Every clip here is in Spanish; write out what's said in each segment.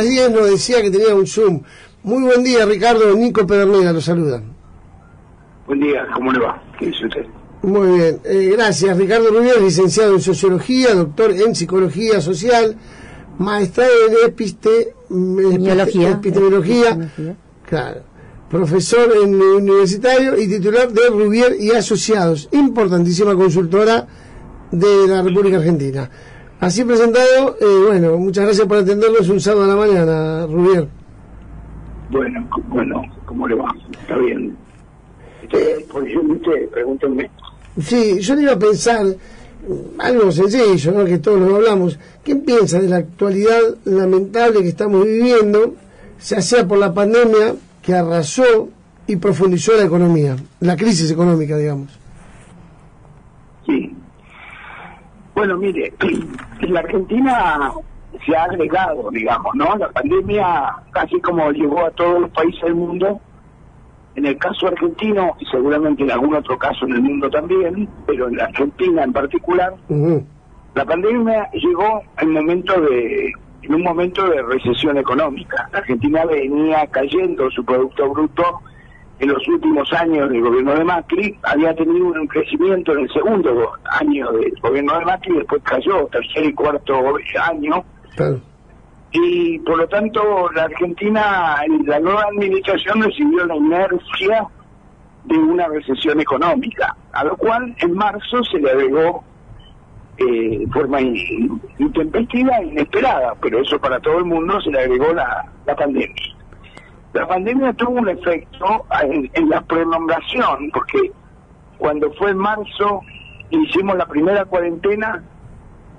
10 nos decía que tenía un Zoom. Muy buen día, Ricardo. Nico Pedernera lo saluda. Buen día, ¿cómo le va? ¿Qué dice usted? Muy bien, eh, gracias. Ricardo Rubio, licenciado en Sociología, doctor en Psicología Social, maestrado en episte, Epidemiología. epistemología, claro, profesor en universitario y titular de Rubier y Asociados, importantísima consultora de la República Argentina. Así presentado, eh, bueno, muchas gracias por atendernos un sábado a la mañana, Rubier. Bueno, bueno, ¿cómo le va? Está bien. Este, por usted, pregúntenme. Sí, yo le iba a pensar mm, algo sencillo, ¿no? que todos lo hablamos. ¿Qué piensa de la actualidad lamentable que estamos viviendo, ya sea por la pandemia que arrasó y profundizó la economía, la crisis económica, digamos? Sí. Bueno, mire, en la Argentina se ha agregado, digamos, ¿no? La pandemia casi como llegó a todos los países del mundo. En el caso argentino, y seguramente en algún otro caso en el mundo también, pero en la Argentina en particular, La pandemia llegó en momento de en un momento de recesión económica. La Argentina venía cayendo su producto bruto en los últimos años del gobierno de Macri, había tenido un crecimiento en el segundo año del gobierno de Macri, después cayó tercer y cuarto año, claro. y por lo tanto la Argentina, la nueva administración recibió la inercia de una recesión económica, a lo cual en marzo se le agregó eh, de forma in- intempestiva e inesperada, pero eso para todo el mundo se le agregó la, la pandemia. La pandemia tuvo un efecto en, en la prolongación, porque cuando fue en marzo hicimos la primera cuarentena,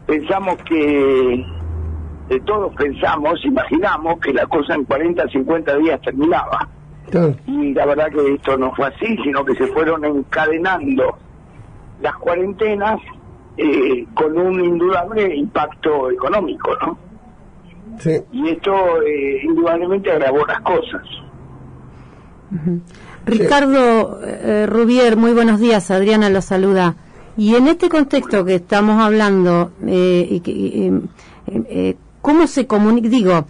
pensamos que, eh, todos pensamos, imaginamos que la cosa en 40, 50 días terminaba y la verdad que esto no fue así, sino que se fueron encadenando las cuarentenas eh, con un indudable impacto económico, ¿no? Sí. Y esto eh, indudablemente agravó las cosas. Ricardo eh, Rubier, muy buenos días. Adriana lo saluda. Y en este contexto que estamos hablando, eh, y que, y, eh, eh, ¿cómo se comunica? Digo,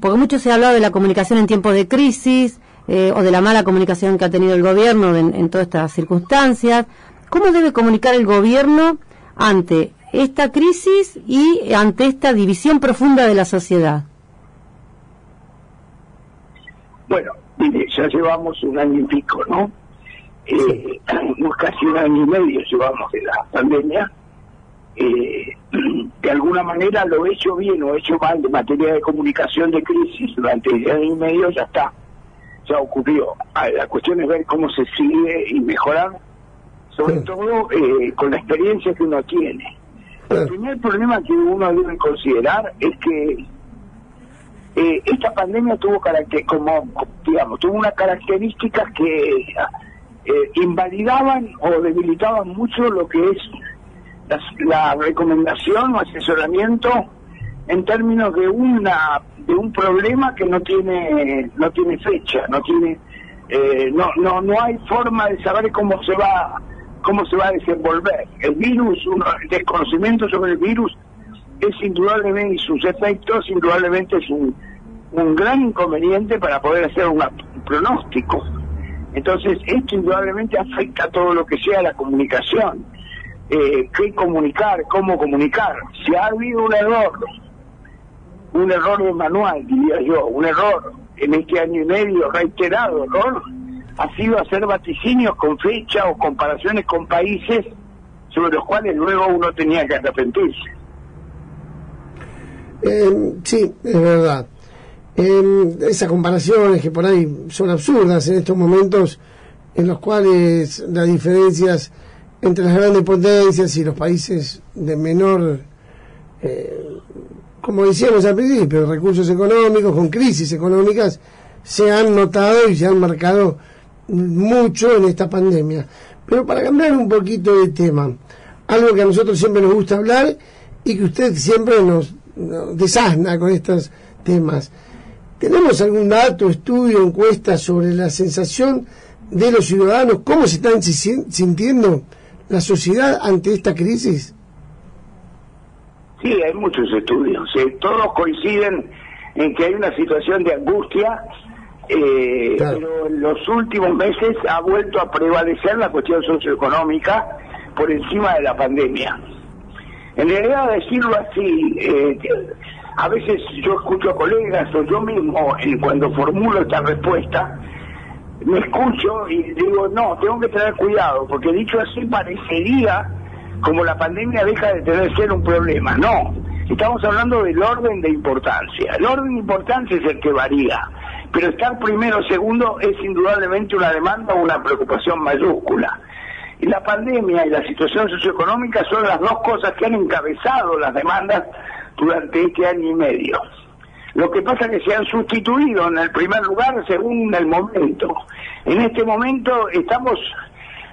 porque mucho se ha hablado de la comunicación en tiempos de crisis eh, o de la mala comunicación que ha tenido el gobierno en, en todas estas circunstancias. ¿Cómo debe comunicar el gobierno ante esta crisis y ante esta división profunda de la sociedad? Bueno, mire, ya llevamos un año y pico, ¿no? Eh, casi un año y medio llevamos de la pandemia. Eh, de alguna manera lo he hecho bien o he hecho mal en materia de comunicación de crisis durante el año y medio, ya está, ya ocurrió. Ah, La cuestión es ver cómo se sigue y mejorar, sobre Sí. todo eh, con la experiencia que uno tiene. El primer problema que uno debe considerar es que eh, esta pandemia tuvo carácter, como, digamos, tuvo unas características que eh, invalidaban o debilitaban mucho lo que es la, recomendación o asesoramiento en términos de una de un problema que no tiene no tiene fecha, no tiene eh, no no no hay forma de saber cómo se va cómo se va a desenvolver. El virus, uno, el desconocimiento sobre el virus es indudablemente, y sus efectos, indudablemente es un, gran inconveniente para poder hacer un pronóstico. Entonces, esto indudablemente afecta a todo lo que sea la comunicación. Eh, ¿Qué comunicar? ¿Cómo comunicar? Si ha habido un error, un error de manual, diría yo, un error en este año y medio, reiterado error, ha sido hacer vaticinios con fecha o comparaciones con países sobre los cuales luego uno tenía que arrepentirse. Eh, sí, es verdad. Eh, esas comparaciones que por ahí son absurdas en estos momentos en los cuales las diferencias entre las grandes potencias y los países de menor, eh, como decíamos al principio, recursos económicos, con crisis económicas, se han notado y se han marcado mucho en esta pandemia. Pero para cambiar un poquito de tema, algo que a nosotros siempre nos gusta hablar y que usted siempre nos, nos desasna con estos temas. ¿Tenemos algún dato, estudio, encuesta sobre la sensación de los ciudadanos? ¿Cómo se están si- sintiendo la sociedad ante esta crisis? Sí, hay muchos estudios. eh, todos coinciden en que hay una situación de angustia, eh, pero en los últimos meses ha vuelto a prevalecer la cuestión socioeconómica por encima de la pandemia. En realidad, decirlo así, eh, a veces yo escucho a colegas o yo mismo, eh, cuando formulo esta respuesta, me escucho y digo, no, tengo que tener cuidado, porque dicho así parecería como la pandemia deja de tener ser un problema. No, estamos hablando del orden de importancia. El orden de importancia es el que varía, pero estar primero o segundo es indudablemente una demanda o una preocupación mayúscula. Y la pandemia y la situación socioeconómica son las dos cosas que han encabezado las demandas durante este año y medio. Lo que pasa es que se han sustituido en el primer lugar según el momento. En este momento estamos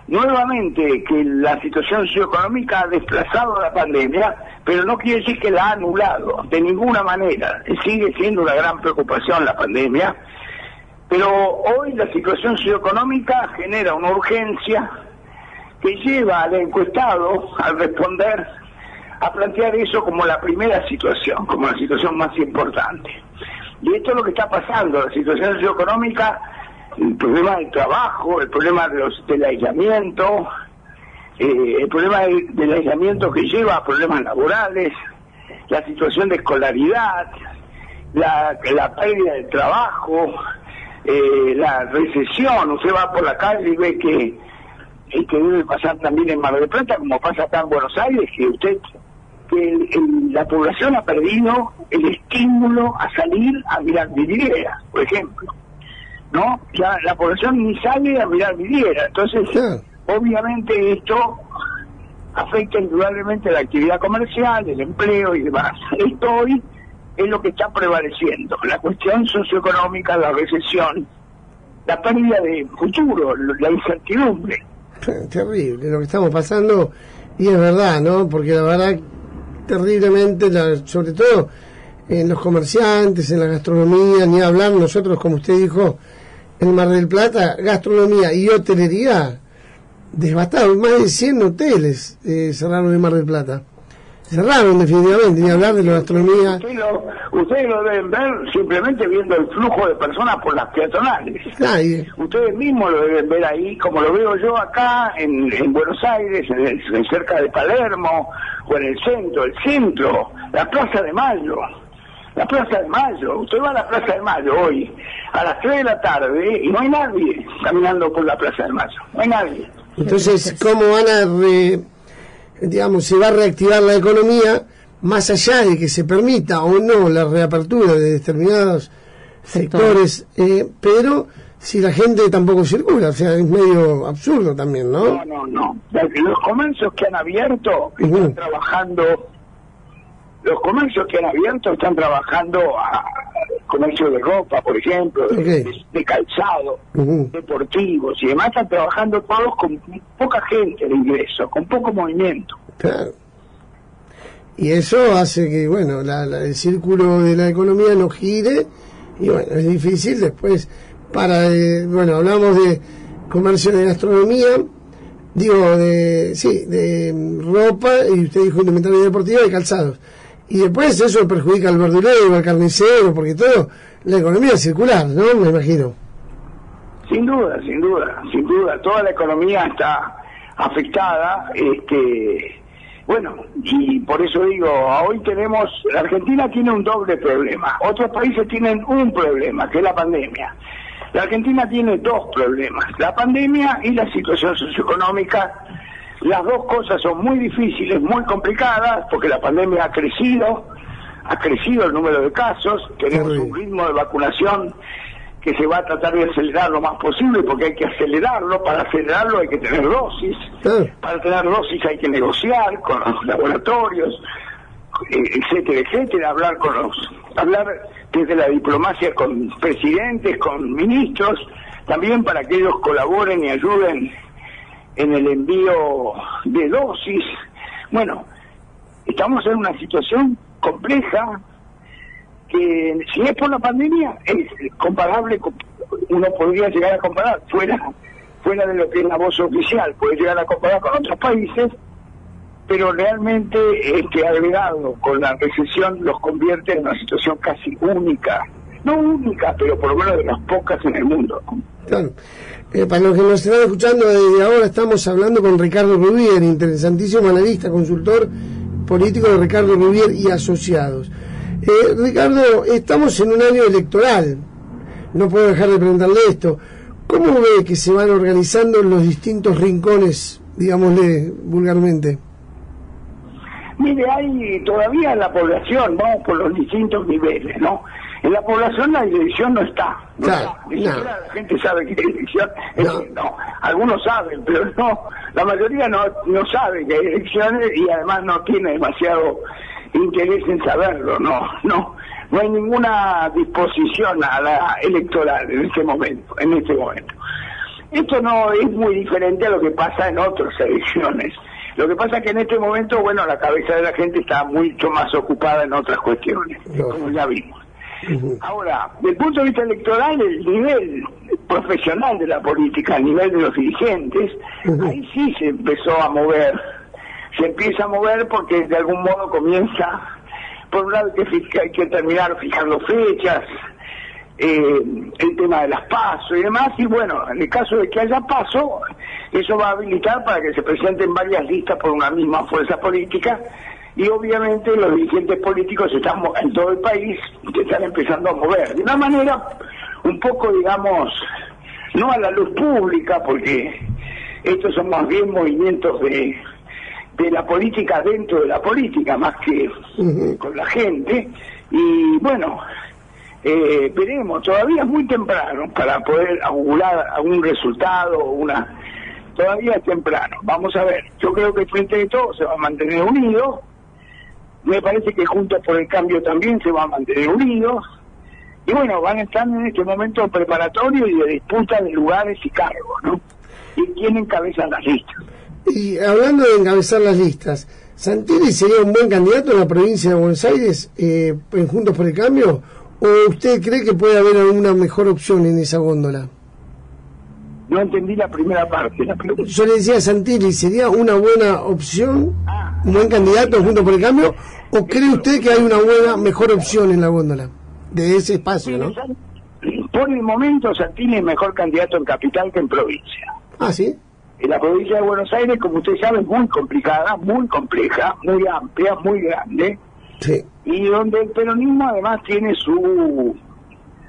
nuevamente que la situación socioeconómica ha desplazado a la pandemia, pero no quiere decir que la ha anulado, de ninguna manera. Sigue siendo una gran preocupación la pandemia, pero hoy la situación socioeconómica genera una urgencia que lleva al encuestado, al responder, a plantear eso como la primera situación, como la situación más importante. Y esto es lo que está pasando, la situación socioeconómica, el problema del trabajo, el problema de los, del aislamiento, eh, el problema del, aislamiento que lleva a problemas laborales, la situación de escolaridad, la, pérdida del trabajo, eh, la recesión, usted va por la calle y ve que, que debe pasar también en Mar del Plata, como pasa acá en Buenos Aires, que usted que la población ha perdido el estímulo a salir a mirar vidriera, por ejemplo. ¿No? Ya la población ni sale a mirar vidriera. Entonces, obviamente esto afecta indudablemente la actividad comercial, el empleo y demás. Esto hoy es lo que está prevaleciendo. La cuestión socioeconómica, la recesión, la pérdida de futuro, la incertidumbre. Terrible lo que estamos pasando y es verdad, ¿no? Porque la verdad terriblemente, sobre todo en los comerciantes, en la gastronomía, ni hablar nosotros, como usted dijo, en Mar del Plata, gastronomía y hotelería, devastados, más de 100 hoteles eh, cerraron en Mar del Plata cerraron definitivamente, ni hablar de la gastronomía. ustedes lo deben ver simplemente viendo el flujo de personas por las peatonales. Ustedes mismos lo deben ver ahí, como lo veo yo acá en, en Buenos Aires, en, cerca de Palermo, o en el centro, el centro, la Plaza de Mayo. La Plaza de Mayo, usted va a la Plaza de Mayo hoy a las 3 de la tarde y no hay nadie caminando por la Plaza de Mayo, no hay nadie. Entonces, ¿cómo van a digamos, se va a reactivar la economía más allá de que se permita o no la reapertura de determinados sectores, eh, pero si la gente tampoco circula, o sea, es medio absurdo también, ¿no? No, no, no. Los comercios que han abierto están trabajando, los comercios que han abierto están trabajando a comercio de ropa, por ejemplo, de, calzado, deportivos y demás, están trabajando todos con poca gente de ingreso, con poco movimiento. Claro. Y eso hace que, bueno, el círculo de la economía no gire y, bueno, es difícil después para, eh, bueno, hablamos de comercio de gastronomía, digo, de, sí, de ropa, y usted dijo indumentaria deportiva y calzados y después eso perjudica al verdulero, al carnicero, porque todo, la economía circular, ¿no? Me imagino. Sin duda, sin duda, sin duda, toda la economía está afectada, este, bueno, y por eso digo, hoy tenemos, la Argentina tiene un doble problema, otros países tienen un problema, que es la pandemia. La Argentina tiene dos problemas, la pandemia y la situación socioeconómica las dos cosas son muy difíciles, muy complicadas, porque la pandemia ha crecido, ha crecido el número de casos, tenemos un ritmo de vacunación que se va a tratar de acelerar lo más posible, porque hay que acelerarlo, para acelerarlo hay que tener dosis, para tener dosis hay que negociar con los laboratorios, etcétera, etcétera, hablar con los, hablar desde la diplomacia con presidentes, con ministros, también para que ellos colaboren y ayuden en el envío de dosis. Bueno, estamos en una situación compleja que si es por la pandemia es comparable, uno podría llegar a comparar fuera fuera de lo que es la voz oficial, puede llegar a comparar con otros países, pero realmente este agregado con la recesión los convierte en una situación casi única, no única, pero por lo menos de las pocas en el mundo. Claro. Eh, para los que nos están escuchando desde ahora, estamos hablando con Ricardo Rubier, interesantísimo analista, consultor político de Ricardo Rubier y asociados. Eh, Ricardo, estamos en un año electoral. No puedo dejar de preguntarle esto. ¿Cómo ve que se van organizando los distintos rincones, digámosle vulgarmente? Mire, hay todavía la población, vamos por los distintos niveles, ¿no? En la población la dirección no está. No Claro, está. Ni no. siquiera la gente sabe que hay elección. Es No. decir, no. Algunos saben, pero no. La mayoría no, no sabe que hay elecciones y además no tiene demasiado interés en saberlo. No, no. No hay ninguna disposición a la electoral en este momento. En este momento. Esto no es muy diferente a lo que pasa en otras elecciones. Lo que pasa es que en este momento, bueno, la cabeza de la gente está mucho más ocupada en otras cuestiones, como ya vimos. Ahora, desde el punto de vista electoral, el nivel profesional de la política, el nivel de los dirigentes, ahí sí se empezó a mover. Se empieza a mover porque de algún modo comienza, por un lado hay que, hay que terminar fijando fechas, eh, el tema de las pasos y demás, y bueno, en el caso de que haya paso, eso va a habilitar para que se presenten varias listas por una misma fuerza política, y obviamente los dirigentes políticos están en todo el país se están empezando a mover, de una manera un poco, digamos, no a la luz pública, porque estos son más bien movimientos de, de la política dentro de la política, más que con la gente, y bueno, eh, veremos, todavía es muy temprano para poder augurar algún resultado, una todavía es temprano. Vamos a ver, yo creo que frente de todo se va a mantener unido, me parece que Juntos por el Cambio también se va a mantener unido, y bueno, van a estar en este momento preparatorio y de disputa de lugares y cargos, ¿no? Y quién encabeza las listas. Y hablando de encabezar las listas, ¿Santilli sería un buen candidato en la provincia de Buenos Aires eh, en Juntos por el Cambio? ¿O usted cree que puede haber alguna mejor opción en esa góndola? No entendí la primera parte la pregunta. Yo le decía a Santilli, ¿sería una buena opción, Ah. Un buen candidato en Juntos por el Cambio? ¿O cree usted que hay una buena, mejor opción en la góndola de ese espacio, no? Por el momento, Santini es mejor candidato en capital que en provincia. Ah, sí. En la provincia de Buenos Aires, como usted sabe, es muy complicada, muy compleja, muy amplia, muy grande, Sí. y donde el peronismo además tiene su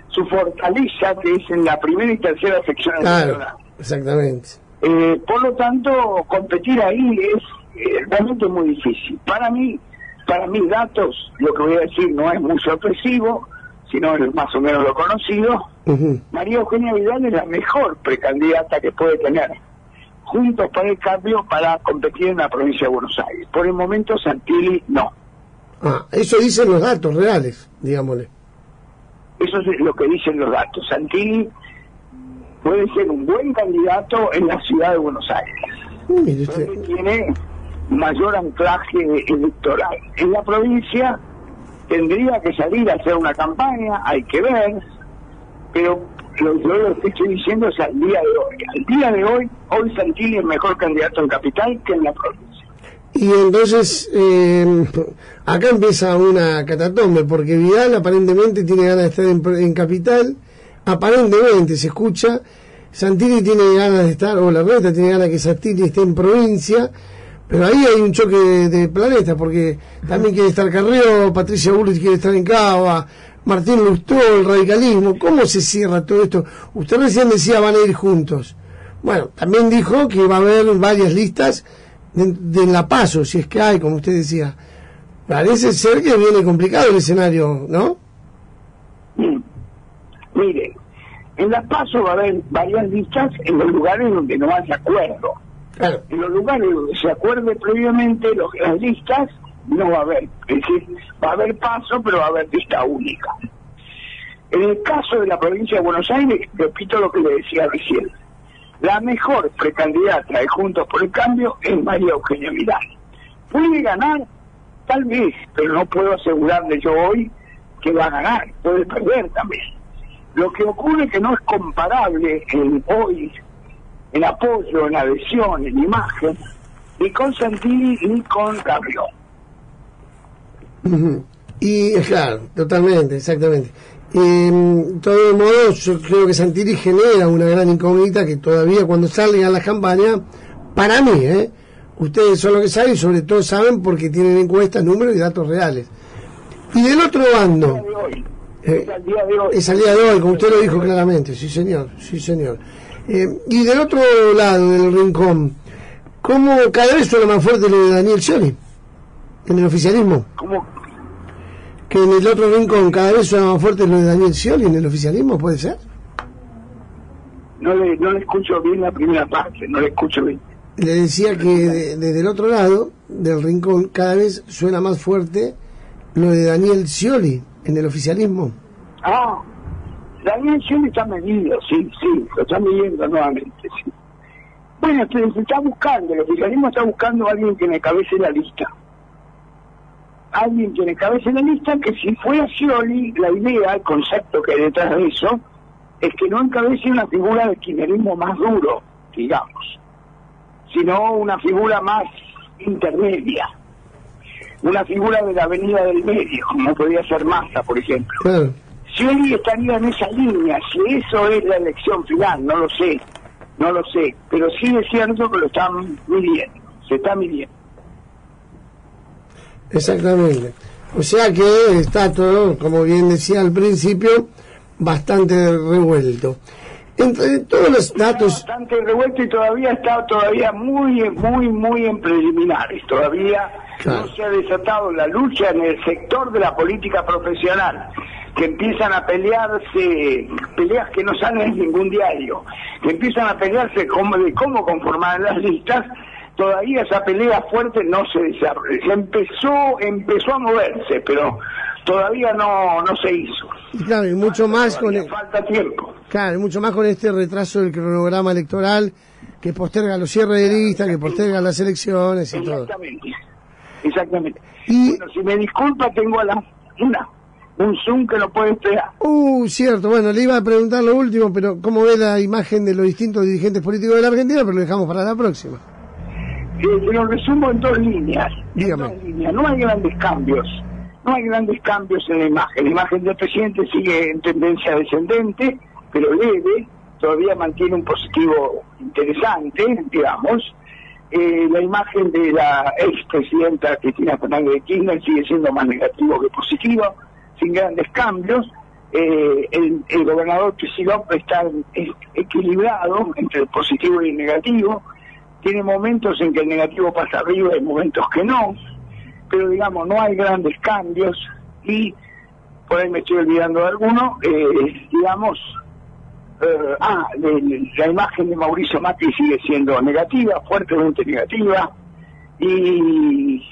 su fortaleza, que es en la primera y tercera sección Claro, electoral. exactamente. Eh, por lo tanto, competir ahí es eh, realmente muy difícil. Para mí, para mis datos, lo que voy a decir no es muy sorpresivo, sino es más o menos lo conocido. María Eugenia Vidal es la mejor precandidata que puede tener juntos para el cambio para competir en la provincia de Buenos Aires. Por el momento Santilli no. Ah, eso dicen los datos reales, digámosle. Eso es lo que dicen los datos. Santilli puede ser un buen candidato en la ciudad de Buenos Aires. Mire usted. donde tiene mayor anclaje electoral. En la provincia tendría que salir a hacer una campaña, hay que ver, pero lo, yo lo que estoy diciendo es al día de hoy. Al día de hoy, hoy Santilli es mejor candidato en capital que en la provincia. Y entonces, eh, acá empieza una catatombe, porque Vidal aparentemente tiene ganas de estar en, en capital, aparentemente se escucha, Santilli tiene ganas de estar, o la reta tiene ganas que Santilli esté en provincia, pero ahí hay un choque de, planetas, porque también quiere estar Carrió, Patricia Bullrich quiere estar en Cava, Martín Lustó, el radicalismo, ¿cómo se cierra todo esto? Usted recién decía van a ir juntos. Bueno, también dijo que va a haber varias listas de, de la paso, si es que hay, como usted decía. Parece ser que viene complicado el escenario, ¿no? Mm. Mire, en la PASO va a haber varias listas en los lugares donde no haya acuerdo. En los lugares donde se acuerde previamente los- las listas, no va a haber. Es decir, va a haber paso, pero va a haber lista única. En el caso de la provincia de Buenos Aires, repito lo que le decía recién, la mejor precandidata de Juntos por el Cambio es María Eugenia Vidal. ¿Puede ganar? Tal vez, pero no puedo asegurarle yo hoy que va a ganar, puede perder también. Lo que ocurre es que no es comparable en hoy, en apoyo, en adhesión, en imagen, ni con Santilli ni con Carrió. Ujú. Y eh, claro, totalmente, exactamente. Eh, de todos modos, yo creo que Santilli genera una gran incógnita que todavía cuando salgan a las campañas, para mí, ¿eh? ustedes son los que saben y sobre todo saben porque tienen encuestas, números y datos reales. Y del otro bando. Eh, Es al día de hoy. es al día de hoy, como usted lo dijo claramente, sí señor, sí señor. Eh, y del otro lado del rincón, ¿cómo cada vez suena más fuerte lo de Daniel Scioli en el oficialismo? Como, Que en el otro rincón cada vez suena más fuerte lo de Daniel Scioli en el oficialismo, ¿puede ser? no, le, no le escucho bien la primera parte, no le escucho bien. Le decía que de- desde el otro lado del rincón cada vez suena más fuerte lo de Daniel Scioli en el oficialismo. Ah, Daniel Scioli está medido, sí, sí, lo está midiendo nuevamente, sí. Bueno, se, se está buscando, el oficialismo está buscando a alguien que me cabece la lista. Alguien que me cabece la lista, que si fuera Scioli, la idea, el concepto que hay detrás de eso, es que no encabece una figura de kirchnerismo más duro, digamos, sino una figura más intermedia. Una figura de la avenida del medio, como podría ser Massa, por ejemplo. Scioli estaría en esa línea, si eso es la elección final, no lo sé, no lo sé, pero sí es cierto que lo están midiendo, se está midiendo. Exactamente. O sea que está todo, como bien decía al principio, bastante revuelto. Entre todos los datos, Está bastante revuelto y todavía está todavía muy, muy, muy en preliminares, todavía Claro. no se ha desatado la lucha en el sector de la política profesional, que empiezan a pelearse, peleas que no salen en ningún diario, que empiezan a pelearse como de cómo conformar las listas, todavía esa pelea fuerte no se desarrolló, se empezó, empezó a moverse, pero todavía no, no se hizo. y claro, y mucho más con el- falta tiempo. claro, y mucho más con este retraso del cronograma electoral que posterga los cierres de lista, que posterga las elecciones y todo. Exactamente, exactamente. Y- Bueno, si me disculpa, tengo a la una, un Zoom que no puede esperar. Uh, cierto, bueno, le iba a preguntar lo último, pero ¿cómo ve la imagen de los distintos dirigentes políticos de la Argentina? Pero lo dejamos para la próxima. Te lo resumo en dos líneas. En Dígame. dos líneas. No hay grandes cambios. No hay grandes cambios en la imagen. La imagen del presidente sigue en tendencia descendente, pero leve. Todavía mantiene un positivo interesante, digamos. Eh, la imagen de la expresidenta Cristina Fernández de Kirchner sigue siendo más negativo que positivo, sin grandes cambios. Eh, el, el gobernador Kicillof está equilibrado entre el positivo y el negativo tiene momentos en que el negativo pasa arriba y momentos que no, pero digamos, no hay grandes cambios y por ahí me estoy olvidando de alguno, eh, digamos, eh, ah, la imagen de Mauricio Macri sigue siendo negativa, fuertemente negativa, y,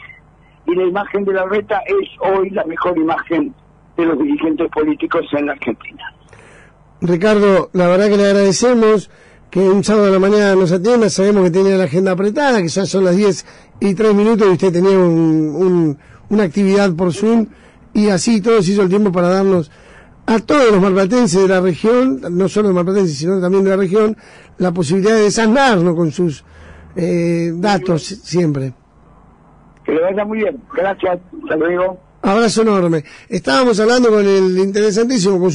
y la imagen de la reta es hoy la mejor imagen de los dirigentes políticos en la Argentina. Ricardo, la verdad que le agradecemos que un sábado de la mañana nos atienda. Sabemos que tenía la agenda apretada, que ya son las 10 y 3 minutos y usted tenía un- un- una actividad por Zoom y así todo se hizo el tiempo para darnos a todos los marplatenses de la región, no solo los marplatenses, sino también de la región, la posibilidad de desasnarnos con sus eh, datos siempre. Que le vaya muy bien. Gracias. Hasta luego. Abrazo enorme. Estábamos hablando con el interesantísimo...